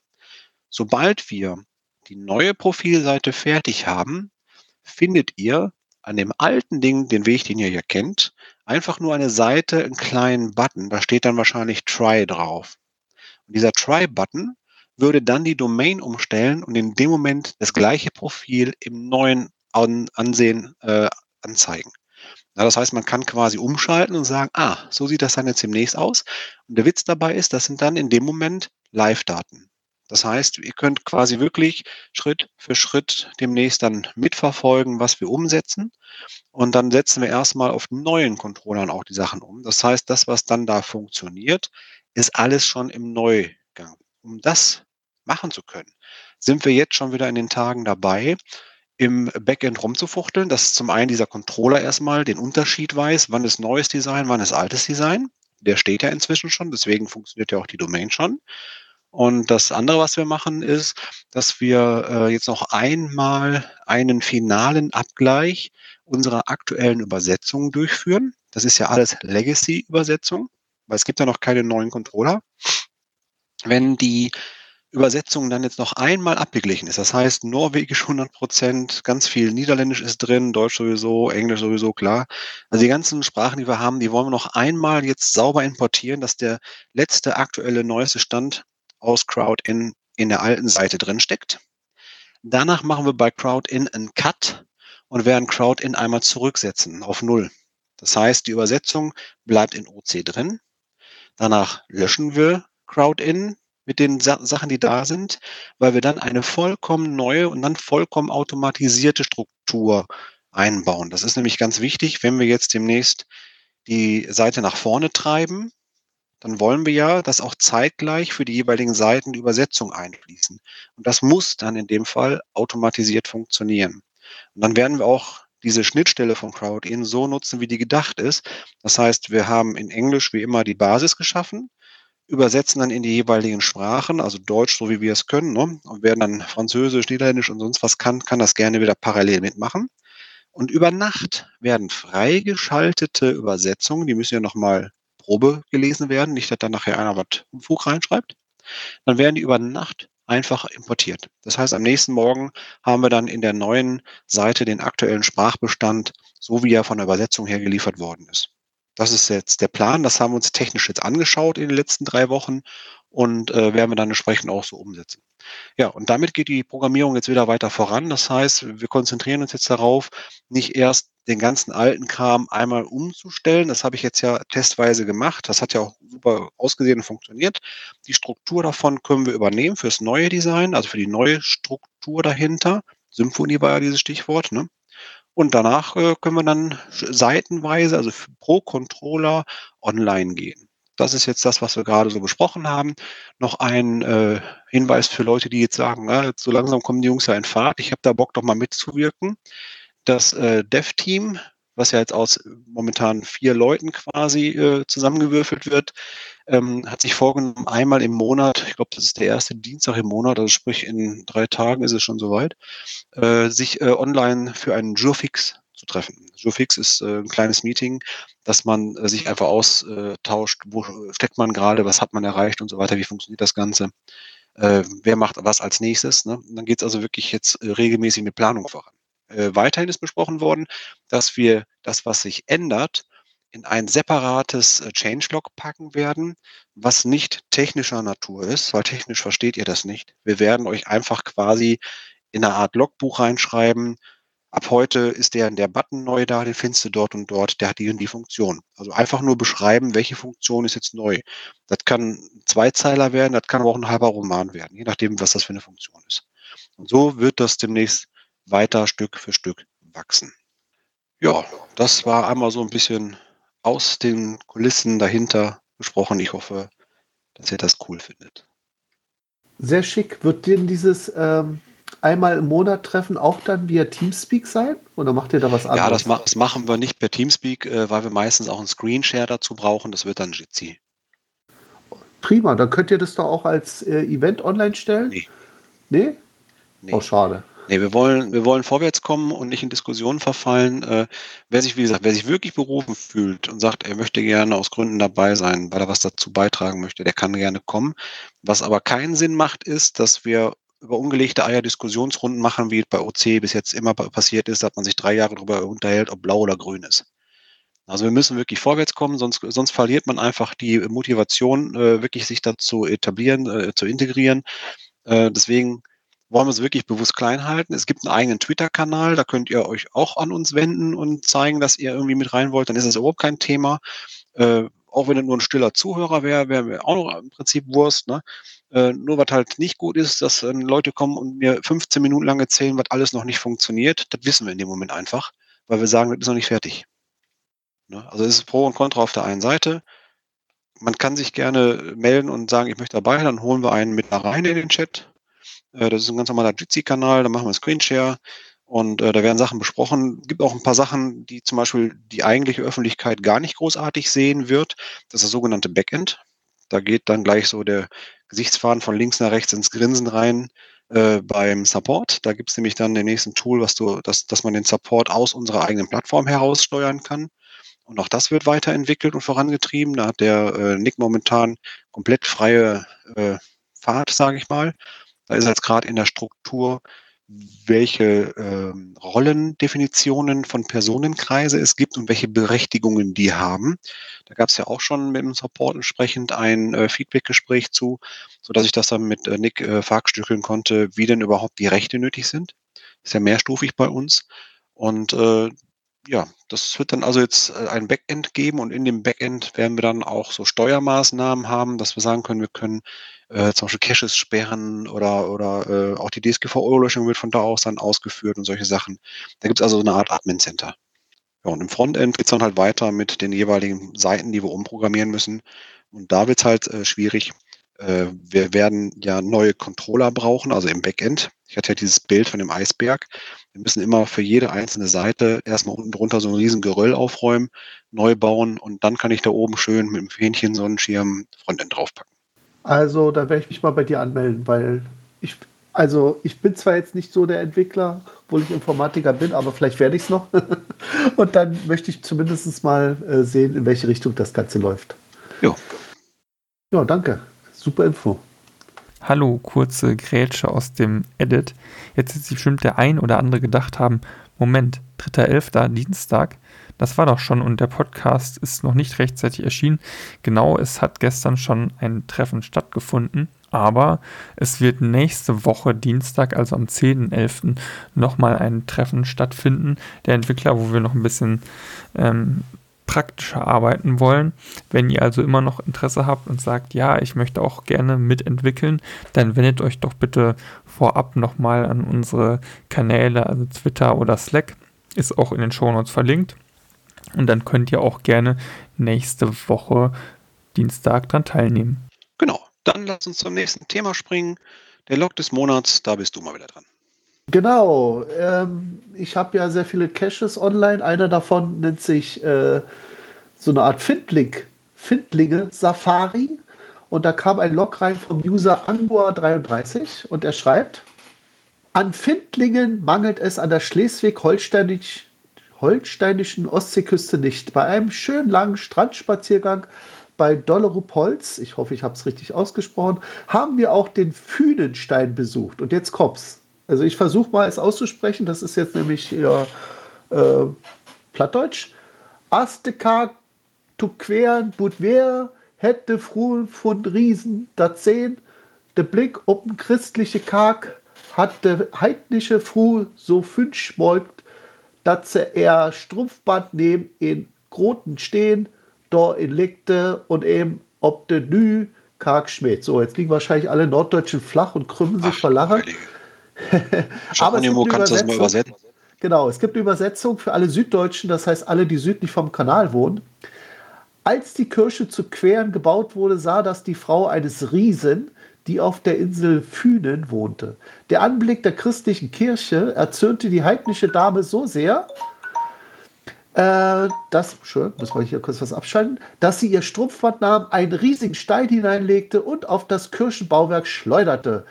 Sobald wir die neue Profilseite fertig haben, findet ihr an dem alten Ding, den Weg, den ihr hier kennt, einfach nur eine Seite, einen kleinen Button. Da steht dann wahrscheinlich Try drauf. Und dieser Try-Button würde dann die Domain umstellen und in dem Moment das gleiche Profil im neuen An Ansehen äh, anzeigen. Ja, das heißt, man kann quasi umschalten und sagen, ah, so sieht das dann jetzt demnächst aus. Und der Witz dabei ist, das sind dann in dem Moment Live-Daten. Das heißt, ihr könnt quasi wirklich Schritt für Schritt demnächst dann mitverfolgen, was wir umsetzen. Und dann setzen wir erstmal auf neuen Controllern auch die Sachen um. Das heißt, das, was dann da funktioniert, ist alles schon im Neugang. Um das machen zu können, sind wir jetzt schon wieder in den Tagen dabei, im Backend rumzufuchteln, dass zum einen dieser Controller erstmal den Unterschied weiß, wann ist neues Design, wann ist altes Design. Der steht ja inzwischen schon, deswegen funktioniert ja auch die Domain schon. Und das andere, was wir machen, ist, dass wir äh, jetzt noch einmal einen finalen Abgleich unserer aktuellen Übersetzungen durchführen. Das ist ja alles Legacy-Übersetzung, weil es gibt ja noch keine neuen Controller. Wenn die Übersetzung dann jetzt noch einmal abgeglichen ist. Das heißt, Norwegisch 100 Prozent, ganz viel Niederländisch ist drin, Deutsch sowieso, Englisch sowieso, klar. Also die ganzen Sprachen, die wir haben, die wollen wir noch einmal jetzt sauber importieren, dass der letzte aktuelle, neueste Stand aus CrowdIn in der alten Seite drin steckt. Danach machen wir bei CrowdIn einen Cut und werden CrowdIn einmal zurücksetzen auf Null. Das heißt, die Übersetzung bleibt in OC drin. Danach löschen wir CrowdIn, mit den Sa Sachen, die da sind, weil wir dann eine vollkommen neue und dann vollkommen automatisierte Struktur einbauen. Das ist nämlich ganz wichtig, wenn wir jetzt demnächst die Seite nach vorne treiben, dann wollen wir ja, dass auch zeitgleich für die jeweiligen Seiten die Übersetzung einfließen. Und das muss dann in dem Fall automatisiert funktionieren. Und dann werden wir auch diese Schnittstelle von CrowdIn so nutzen, wie die gedacht ist. Das heißt, wir haben in Englisch wie immer die Basis geschaffen übersetzen dann in die jeweiligen Sprachen, also Deutsch, so wie wir es können, ne? und wer dann Französisch, Niederländisch und sonst was kann, kann das gerne wieder parallel mitmachen. Und über Nacht werden freigeschaltete Übersetzungen, die müssen ja nochmal Probe gelesen werden, nicht, dass da nachher einer was Unfug reinschreibt, dann werden die über Nacht einfach importiert. Das heißt, am nächsten Morgen haben wir dann in der neuen Seite den aktuellen Sprachbestand, so wie er von der Übersetzung her geliefert worden ist. Das ist jetzt der Plan. Das haben wir uns technisch jetzt angeschaut in den letzten drei Wochen und äh, werden wir dann entsprechend auch so umsetzen. Ja, und damit geht die Programmierung jetzt wieder weiter voran. Das heißt, wir konzentrieren uns jetzt darauf, nicht erst den ganzen alten Kram einmal umzustellen. Das habe ich jetzt ja testweise gemacht. Das hat ja auch super ausgesehen und funktioniert. Die Struktur davon können wir übernehmen fürs neue Design, also für die neue Struktur dahinter. Symphonie war ja dieses Stichwort. Ne? Und danach äh, können wir dann seitenweise, also pro Controller, online gehen. Das ist jetzt das, was wir gerade so besprochen haben. Noch ein äh, Hinweis für Leute, die jetzt sagen, jetzt so langsam kommen die Jungs ja in Fahrt. Ich habe da Bock, doch mal mitzuwirken. Das äh, Dev-Team was ja jetzt aus momentan vier Leuten quasi äh, zusammengewürfelt wird, ähm, hat sich vorgenommen, einmal im Monat, ich glaube, das ist der erste Dienstag im Monat, also sprich in drei Tagen ist es schon soweit, äh, sich äh, online für einen Jurfix zu treffen. Jurfix ist äh, ein kleines Meeting, dass man äh, sich einfach austauscht, wo steckt man gerade, was hat man erreicht und so weiter, wie funktioniert das Ganze, äh, wer macht was als nächstes. Ne? Dann geht es also wirklich jetzt äh, regelmäßig mit Planung voran. Äh, weiterhin ist besprochen worden, dass wir das, was sich ändert, in ein separates äh, Changelog packen werden, was nicht technischer Natur ist, weil technisch versteht ihr das nicht. Wir werden euch einfach quasi in eine Art Logbuch reinschreiben. Ab heute ist der, der Button neu da, den findest du dort und dort, der hat die die Funktion. Also einfach nur beschreiben, welche Funktion ist jetzt neu. Das kann ein Zweizeiler werden, das kann aber auch ein halber Roman werden, je nachdem, was das für eine Funktion ist. Und so wird das demnächst weiter Stück für Stück wachsen. Ja, das war einmal so ein bisschen aus den Kulissen dahinter gesprochen. Ich hoffe, dass ihr das cool findet. Sehr schick. Wird denn dieses ähm, einmal im Monat Treffen auch dann via Teamspeak sein? Oder macht ihr da was anderes? Ja, das, ma das machen wir nicht per Teamspeak, äh, weil wir meistens auch einen Screenshare dazu brauchen. Das wird dann Jitsi. Prima, dann könnt ihr das doch auch als äh, Event online stellen? Nee. Nee? nee. Oh, schade. Nee, wir wollen, wir wollen vorwärts kommen und nicht in Diskussionen verfallen. Äh, wer sich, wie gesagt, wer sich wirklich berufen fühlt und sagt, er möchte gerne aus Gründen dabei sein, weil er was dazu beitragen möchte, der kann gerne kommen. Was aber keinen Sinn macht, ist, dass wir über ungelegte Eier Diskussionsrunden machen, wie es bei OC bis jetzt immer passiert ist, dass man sich drei Jahre darüber unterhält, ob blau oder grün ist. Also wir müssen wirklich vorwärts kommen, sonst, sonst verliert man einfach die Motivation, äh, wirklich sich dazu etablieren, äh, zu integrieren. Äh, deswegen wollen wir es wirklich bewusst klein halten. Es gibt einen eigenen Twitter-Kanal, da könnt ihr euch auch an uns wenden und zeigen, dass ihr irgendwie mit rein wollt. Dann ist das überhaupt kein Thema. Äh, auch wenn er nur ein stiller Zuhörer wäre, wäre mir auch noch im Prinzip Wurst. Ne? Äh, nur was halt nicht gut ist, dass äh, Leute kommen und mir 15 Minuten lang erzählen, was alles noch nicht funktioniert. Das wissen wir in dem Moment einfach, weil wir sagen, das ist noch nicht fertig. Ne? Also es ist Pro und Contra auf der einen Seite. Man kann sich gerne melden und sagen, ich möchte dabei, dann holen wir einen mit da rein in den Chat. Äh, das ist ein ganz normaler Jitsi-Kanal, da machen wir Screenshare und äh, da werden Sachen besprochen. Es gibt auch ein paar Sachen, die zum Beispiel die eigentliche Öffentlichkeit gar nicht großartig sehen wird. Das ist das sogenannte Backend. Da geht dann gleich so der Gesichtsfaden von links nach rechts ins Grinsen rein äh, beim Support. Da gibt es nämlich dann den nächsten Tool, was du, dass, dass man den Support aus unserer eigenen Plattform heraus steuern kann. Und auch das wird weiterentwickelt und vorangetrieben. Da hat der äh, Nick momentan komplett freie äh, Fahrt, sage ich mal. Da ist jetzt gerade in der Struktur, welche ähm, Rollendefinitionen von Personenkreise es gibt und welche Berechtigungen die haben. Da gab es ja auch schon mit dem Support entsprechend ein äh, Feedbackgespräch zu, so dass ich das dann mit äh, Nick äh, verstückeln konnte, wie denn überhaupt die Rechte nötig sind. Ist ja mehrstufig bei uns. Und äh, ja, das wird dann also jetzt äh, ein Backend geben und in dem Backend werden wir dann auch so Steuermaßnahmen haben, dass wir sagen können, wir können äh, zum Beispiel Caches sperren oder, oder äh, auch die DSGVO-Löschung wird von da aus dann ausgeführt und solche Sachen. Da gibt es also eine Art Admin-Center. Ja, und im Frontend geht es dann halt weiter mit den jeweiligen Seiten, die wir umprogrammieren müssen. Und da wird es halt äh, schwierig. Äh, wir werden ja neue Controller brauchen, also im Backend. Ich hatte ja dieses Bild von dem Eisberg. Wir müssen immer für jede einzelne Seite erstmal unten drunter so ein riesen Geröll aufräumen, neu bauen und dann kann ich da oben schön mit dem Fähnchen Sonnenschirm Frontend draufpacken. Also, da werde ich mich mal bei dir anmelden, weil ich, also ich bin zwar jetzt nicht so der Entwickler, obwohl ich Informatiker bin, aber vielleicht werde ich es noch. Und dann möchte ich zumindest mal äh, sehen, in welche Richtung das Ganze läuft. Ja. Ja, danke. Super Info. Hallo, kurze Grätsche aus dem Edit. Jetzt wird sich bestimmt der ein oder andere gedacht haben, Moment, 3.11. Dienstag, das war doch schon und der Podcast ist noch nicht rechtzeitig erschienen. Genau, es hat gestern schon ein Treffen stattgefunden, aber es wird nächste Woche Dienstag, also am 10.11. nochmal ein Treffen stattfinden. Der Entwickler, wo wir noch ein bisschen ähm, praktischer arbeiten wollen. Wenn ihr also immer noch Interesse habt und sagt, ja, ich möchte auch gerne mitentwickeln, dann wendet euch doch bitte vorab nochmal an unsere Kanäle, also Twitter oder Slack. Ist auch in den Shownotes verlinkt. Und dann könnt ihr auch gerne nächste Woche Dienstag dran teilnehmen. Genau. Dann lass uns zum nächsten Thema springen. Der Log des Monats, da bist du mal wieder dran. Genau. Ähm, ich habe ja sehr viele Caches online. Einer davon nennt sich äh, so eine Art Findling, Findlinge Safari. Und da kam ein Log rein vom User Angua33 und er schreibt, an Findlingen mangelt es an der Schleswig-Holsteinischen holsteinischen Ostseeküste nicht. Bei einem schönen langen Strandspaziergang bei Dollerupolz, ich hoffe, ich habe es richtig ausgesprochen, haben wir auch den Fühnenstein besucht. Und jetzt kommt's. Also ich versuche mal es auszusprechen, das ist jetzt nämlich ja, äh, Plattdeutsch. Astekar, queren, Budwer, hätte früh von Riesen, da zehn, der Blick ob ein christliche Karg, hat der heidnische Früh so fünf schmolkt dass sie eher Strumpfband nehmen, in Groten stehen, da in legte und eben ob de Nü karg schmäht. So, jetzt liegen wahrscheinlich alle Norddeutschen flach und krümmen sich vor Lachen. Aber es gibt kannst du das mal übersetzen? Genau, es gibt eine Übersetzung für alle Süddeutschen, das heißt alle, die südlich vom Kanal wohnen. Als die Kirche zu Queren gebaut wurde, sah das die Frau eines Riesen, die auf der Insel Fünen wohnte. Der Anblick der christlichen Kirche erzürnte die heidnische Dame so sehr, äh, dass, schön, muss man hier kurz was abschalten, dass sie ihr Strumpfband nahm, einen riesigen Stein hineinlegte und auf das Kirchenbauwerk schleuderte.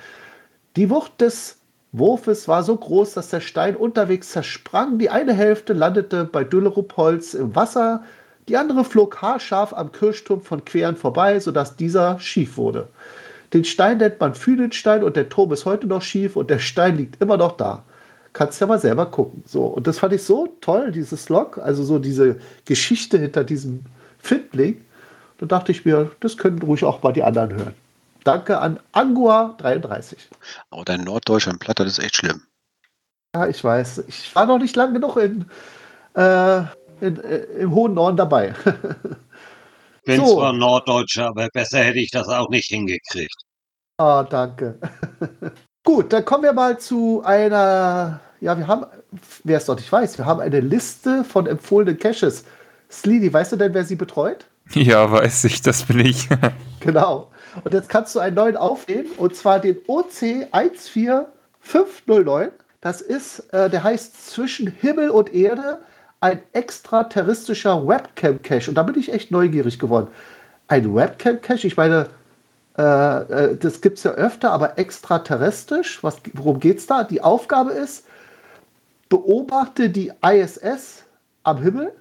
Die Wucht des Wurfes war so groß, dass der Stein unterwegs zersprang. Die eine Hälfte landete bei Düllerupholz im Wasser, die andere flog haarscharf am Kirchturm von Queren vorbei, sodass dieser schief wurde. Den Stein nennt man Fühnenstein und der Turm ist heute noch schief und der Stein liegt immer noch da. Kannst ja mal selber gucken. So, und das fand ich so toll, dieses Log, also so diese Geschichte hinter diesem Findling. Da dachte ich mir, das können ruhig auch mal die anderen hören. Danke an Angua33. Aber dein Norddeutscher im Platter ist echt schlimm. Ja, ich weiß. Ich war noch nicht lang genug in, äh, in, äh, im hohen Norden dabei. bin so. zwar Norddeutscher, aber besser hätte ich das auch nicht hingekriegt. Ah, oh, danke. Gut, dann kommen wir mal zu einer. Ja, wir haben, wer es noch nicht weiß, wir haben eine Liste von empfohlenen Caches. Sleedy, weißt du denn, wer sie betreut? Ja, weiß ich, das bin ich. genau. Und jetzt kannst du einen neuen aufnehmen, und zwar den OC 14509. Das ist, äh, der heißt zwischen Himmel und Erde ein extraterrestrischer Webcam-Cache. Und da bin ich echt neugierig geworden. Ein Webcam-Cache, ich meine, äh, äh das gibt es ja öfter, aber extraterrestrisch, was, worum geht es da? Die Aufgabe ist, beobachte die ISS am Himmel.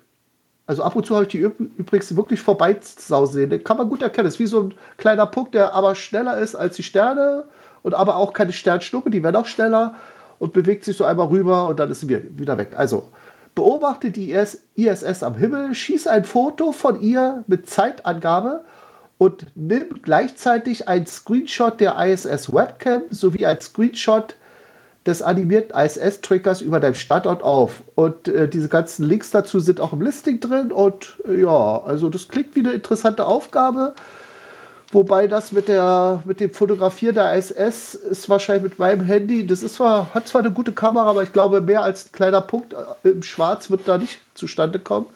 Also ab und zu habe ich die übrigens wirklich vorbeisausen sehen. Kann man gut erkennen. Das ist wie so ein kleiner Punkt, der aber schneller ist als die Sterne und aber auch keine Sternschnuppe, die werden auch schneller und bewegt sich so einmal rüber und dann ist sie wieder weg. Also beobachte die ISS am Himmel, schieß ein Foto von ihr mit Zeitangabe und nimm gleichzeitig ein Screenshot der ISS Webcam sowie ein Screenshot des animierten ISS-Trackers über deinem Standort auf. Und äh, diese ganzen Links dazu sind auch im Listing drin. Und äh, ja, also das klingt wie eine interessante Aufgabe. Wobei das mit der mit dem Fotografieren der ISS ist wahrscheinlich mit meinem Handy, das ist zwar, hat zwar eine gute Kamera, aber ich glaube, mehr als ein kleiner Punkt äh, im Schwarz wird da nicht zustande kommen.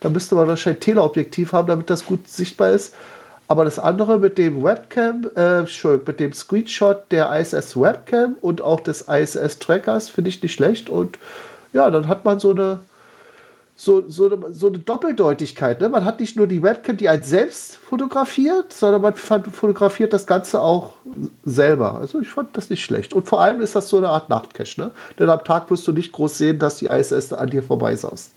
Da müsste man wahrscheinlich Teleobjektiv haben, damit das gut sichtbar ist. Aber das andere mit dem Webcam, äh, mit dem Screenshot der ISS Webcam und auch des ISS Trackers finde ich nicht schlecht. Und ja, dann hat man so eine so, so, eine, so eine Doppeldeutigkeit. Ne? Man hat nicht nur die Webcam, die einen selbst fotografiert, sondern man fotografiert das Ganze auch selber. Also ich fand das nicht schlecht. Und vor allem ist das so eine Art Nachtcache. Ne? Denn am Tag wirst du nicht groß sehen, dass die ISS an dir vorbeisaust.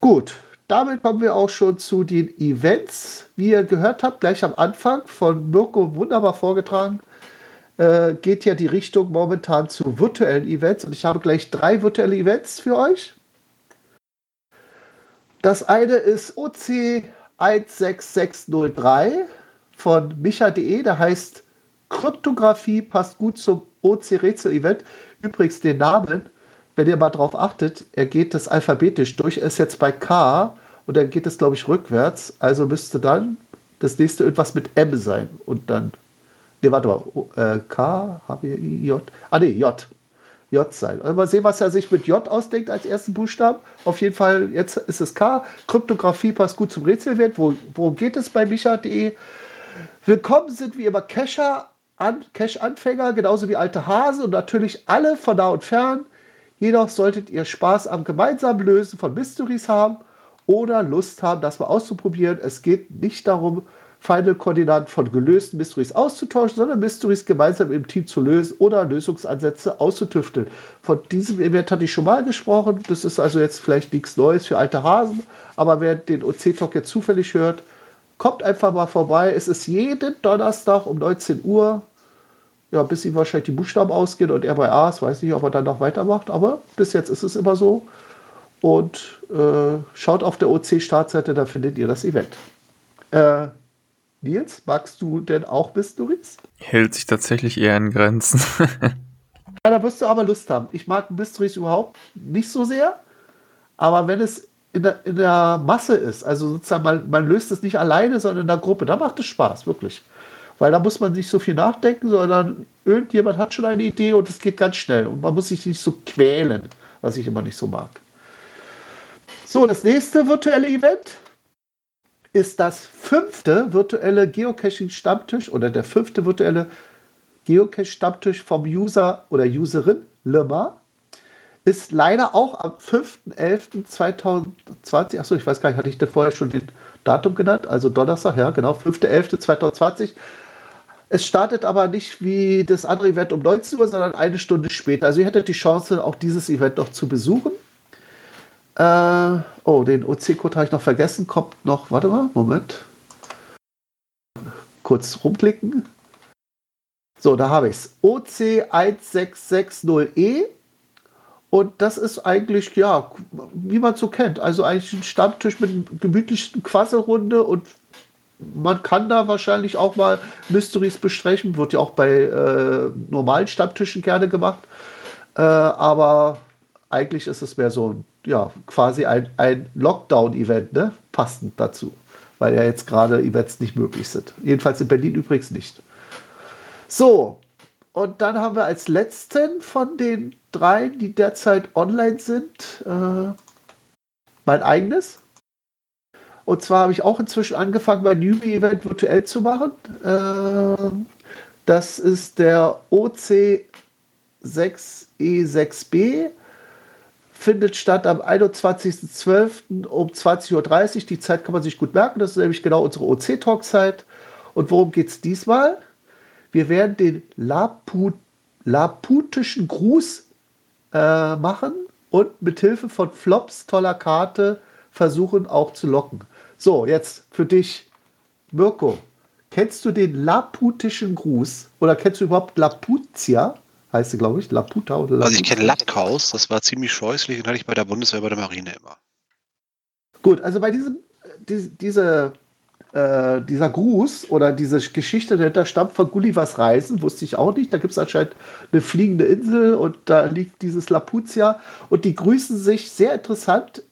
Gut, damit kommen wir auch schon zu den Events. Wie ihr gehört habt, gleich am Anfang von Mirko wunderbar vorgetragen, äh, geht ja die Richtung momentan zu virtuellen Events und ich habe gleich drei virtuelle Events für euch. Das eine ist OC 16603 von micha.de, der heißt Kryptographie passt gut zum OC-Rätsel-Event. Übrigens den Namen, wenn ihr mal drauf achtet, er geht das alphabetisch durch, er ist jetzt bei K und dann geht es, glaube ich, rückwärts. Also müsste dann das nächste irgendwas mit M sein und dann Ne, warte mal. Äh, K, H, I, J. Ah, ne, J. J sein. Also mal sehen, was er sich mit J ausdenkt als ersten Buchstaben. Auf jeden Fall, jetzt ist es K. Kryptographie passt gut zum Rätselwert. Wo, worum geht es bei Micha.de? Willkommen sind wie immer Cacher, an, Cache-Anfänger, genauso wie alte Hasen und natürlich alle von nah und fern. Jedoch solltet ihr Spaß am gemeinsamen Lösen von Mysteries haben oder Lust haben, das mal auszuprobieren. Es geht nicht darum, Final-Koordinaten von gelösten Mysteries auszutauschen, sondern Mysteries gemeinsam im Team zu lösen oder Lösungsansätze auszutüfteln. Von diesem Event hatte ich schon mal gesprochen. Das ist also jetzt vielleicht nichts Neues für alte Hasen, aber wer den OC-Talk jetzt zufällig hört, kommt einfach mal vorbei. Es ist jeden Donnerstag um 19 Uhr. Ja, bis ihm wahrscheinlich die Buchstaben ausgehen und er bei A ist, weiß nicht, ob er dann noch weitermacht, aber bis jetzt ist es immer so. Und äh, schaut auf der OC-Startseite, da findet ihr das Event. Äh, Nils, magst du denn auch Mysteries? Hält sich tatsächlich eher in Grenzen. ja, da wirst du aber Lust haben. Ich mag Mysteries überhaupt nicht so sehr, aber wenn es in der, in der Masse ist, also sozusagen man, man löst es nicht alleine, sondern in der Gruppe, da macht es Spaß, wirklich. Weil da muss man nicht so viel nachdenken, sondern irgendjemand hat schon eine Idee und es geht ganz schnell und man muss sich nicht so quälen, was ich immer nicht so mag. So, das nächste virtuelle Event ist das fünfte virtuelle Geocaching-Stammtisch oder der fünfte virtuelle Geocache-Stammtisch vom User oder Userin Lemma. Ist leider auch am 5.11.2020, achso, ich weiß gar nicht, hatte ich da vorher schon den Datum genannt, also Donnerstag, ja, genau, 5.11.2020. Es startet aber nicht wie das andere Event um 19 Uhr, sondern eine Stunde später. Also ihr hättet die Chance, auch dieses Event noch zu besuchen. Äh, oh, den OC-Code habe ich noch vergessen. Kommt noch, warte mal, Moment. Kurz rumklicken. So, da habe ich es. OC1660E. Und das ist eigentlich, ja, wie man es so kennt. Also eigentlich ein Stammtisch mit gemütlichen Quasselrunde und man kann da wahrscheinlich auch mal Mysteries besprechen. Wird ja auch bei äh, normalen Stammtischen gerne gemacht. Äh, aber eigentlich ist es mehr so ein, ja, quasi ein, ein Lockdown-Event, ne? Passend dazu. Weil ja jetzt gerade Events nicht möglich sind. Jedenfalls in Berlin übrigens nicht. So, und dann haben wir als letzten von den drei, die derzeit online sind, äh, mein eigenes. Und zwar habe ich auch inzwischen angefangen, mein Newbie-Event virtuell zu machen. Äh, das ist der OC6E6B. Findet statt am 21.12. um 20.30 Uhr. Die Zeit kann man sich gut merken. Das ist nämlich genau unsere OC-Talk-Zeit. Und worum geht es diesmal? Wir werden den Laput, laputischen Gruß äh, machen und mit Hilfe von Flops toller Karte versuchen auch zu locken. So, jetzt für dich, Mirko. Kennst du den laputischen Gruß? Oder kennst du überhaupt Laputia? Heißt sie, glaube ich, Laputa oder Laputa? Also ich kenne Lapkaus, das war ziemlich scheußlich und hatte ich bei der Bundeswehr, bei der Marine immer. Gut, also bei diesem, die, diese, äh, dieser Gruß oder diese Geschichte dahinter stammt von Gullivers Reisen, wusste ich auch nicht. Da gibt es anscheinend eine fliegende Insel und da liegt dieses Laputia und die grüßen sich sehr interessant,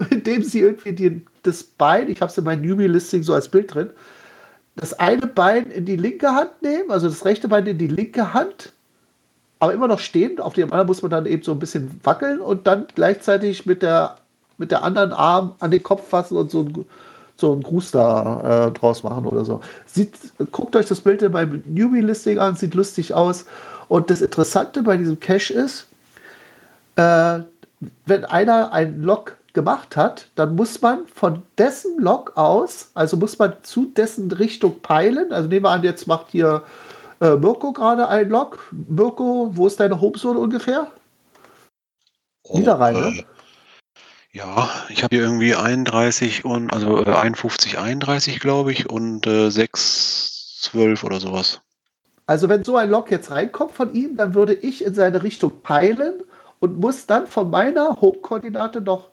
indem sie irgendwie die, das Bein, ich habe es in meinem Newbie-Listing so als Bild drin, das eine Bein in die linke Hand nehmen, also das rechte Bein in die linke Hand, aber immer noch stehend. Auf dem anderen muss man dann eben so ein bisschen wackeln und dann gleichzeitig mit der, mit der anderen Arm an den Kopf fassen und so ein, so einen Gruß da äh, draus machen oder so. Sieht, guckt euch das Bild meinem Newbie-Listing an, sieht lustig aus. Und das Interessante bei diesem Cache ist, äh, wenn einer einen Log gemacht hat, dann muss man von dessen Log aus, also muss man zu dessen Richtung peilen. Also nehmen wir an, jetzt macht hier äh, Mirko gerade einen Log. Mirko, wo ist deine Homezone ungefähr? Oh, Niederrhein, ne? Äh, ja, ich habe hier irgendwie 31 und also äh, 51, 31, glaube ich, und äh, 6, 12 oder sowas. Also wenn so ein Log jetzt reinkommt von ihm, dann würde ich in seine Richtung peilen und muss dann von meiner Home-Koordinate noch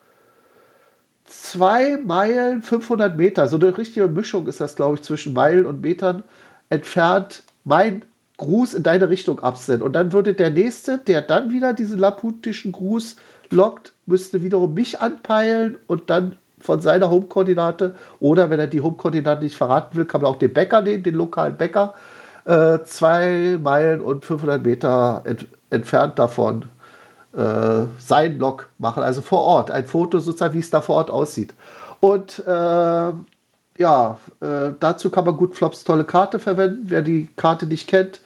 zwei Meilen 500 Meter, so eine richtige Mischung ist das, glaube ich, zwischen Meilen und Metern entfernt, mein Gruß in deine Richtung absenden. Und dann würde der Nächste, der dann wieder diesen laputischen Gruß lockt, müsste wiederum mich anpeilen und dann von seiner Home-Koordinate oder wenn er die Home-Koordinate nicht verraten will, kann man auch den Bäcker nehmen, den lokalen Bäcker, äh, zwei Meilen und 500 Meter ent entfernt davon äh, sein Log machen, also vor Ort, ein Foto sozusagen, wie es da vor Ort aussieht. Und äh, ja, äh, dazu kann man gut Flops tolle Karte verwenden. Wer die Karte nicht kennt,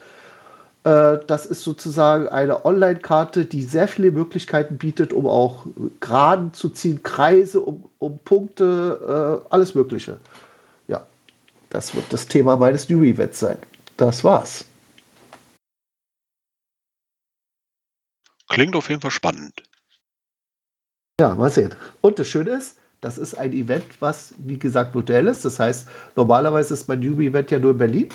äh, das ist sozusagen eine Online-Karte, die sehr viele Möglichkeiten bietet, um auch Geraden zu ziehen, Kreise, um, um Punkte, äh, alles Mögliche. Ja, das wird das Thema meines New Events sein. Das war's. Klingt auf jeden Fall spannend. Ja, mal sehen. Und das Schöne ist, das ist ein Event, was, wie gesagt, Modell ist. Das heißt, normalerweise ist mein Newbie-Event ja nur in Berlin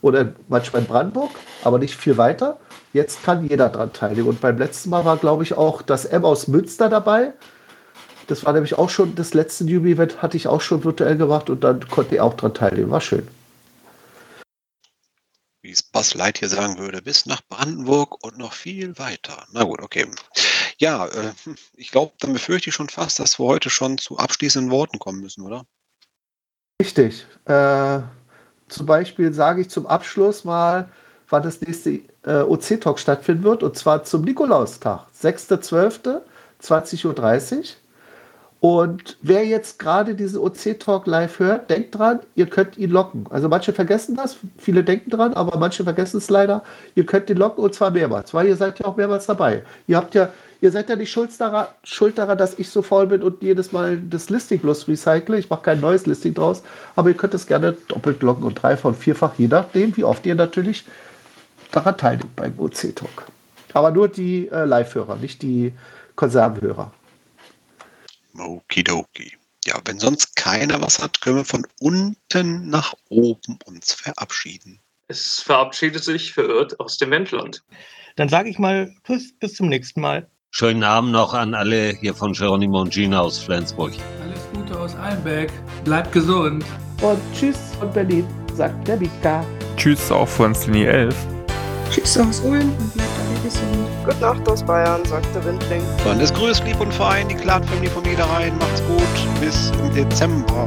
oder manchmal in Brandenburg, aber nicht viel weiter. Jetzt kann jeder daran teilnehmen. Und beim letzten Mal war, glaube ich, auch das M aus Münster dabei. Das war nämlich auch schon, das letzte Newbie-Event hatte ich auch schon virtuell gemacht und dann konnte ich auch daran teilnehmen. War schön wie es Buzz hier sagen würde, bis nach Brandenburg und noch viel weiter. Na gut, okay. Ja, äh, ich glaube, dann befürchte ich schon fast, dass wir heute schon zu abschließenden Worten kommen müssen, oder? Richtig. Äh, zum Beispiel sage ich zum Abschluss mal, wann das nächste äh, OC-Talk stattfinden wird, und zwar zum Nikolaustag, 6.12., 20.30 Uhr. Und wer jetzt gerade diesen OC-Talk live hört, denkt dran, ihr könnt ihn locken. Also manche vergessen das, viele denken dran, aber manche vergessen es leider. Ihr könnt ihn locken und zwar mehrmals, weil ihr seid ja auch mehrmals dabei. Ihr habt ja, ihr seid ja nicht schuld daran, schuld daran, dass ich so faul bin und jedes Mal das Listing bloß recycle. Ich mache kein neues Listing draus, aber ihr könnt es gerne doppelt locken und dreifach und vierfach, je nachdem, wie oft ihr natürlich daran teilnehmt beim OC-Talk. Aber nur die äh, Live-Hörer, nicht die Konservenhörer. Okidoki. Ja, wenn sonst keiner was hat, können wir von unten nach oben uns verabschieden. Es verabschiedet sich verirrt aus dem Wendland. Dann sage ich mal Tschüss, bis zum nächsten Mal. Schönen Abend noch an alle hier von Geronimo und Gina aus Flensburg. Alles Gute aus Einbeck. Bleibt gesund. Und tschüss von Berlin, sagt der Mika. Tschüss auch von Slinny 11. Tschüss aus Ulm und bleibt alle gesund. Gute Nacht aus Bayern, sagt der Windling. Dann ist grüßt lieb und fein, die Clan Family von mir rein. Macht's gut. Bis im Dezember.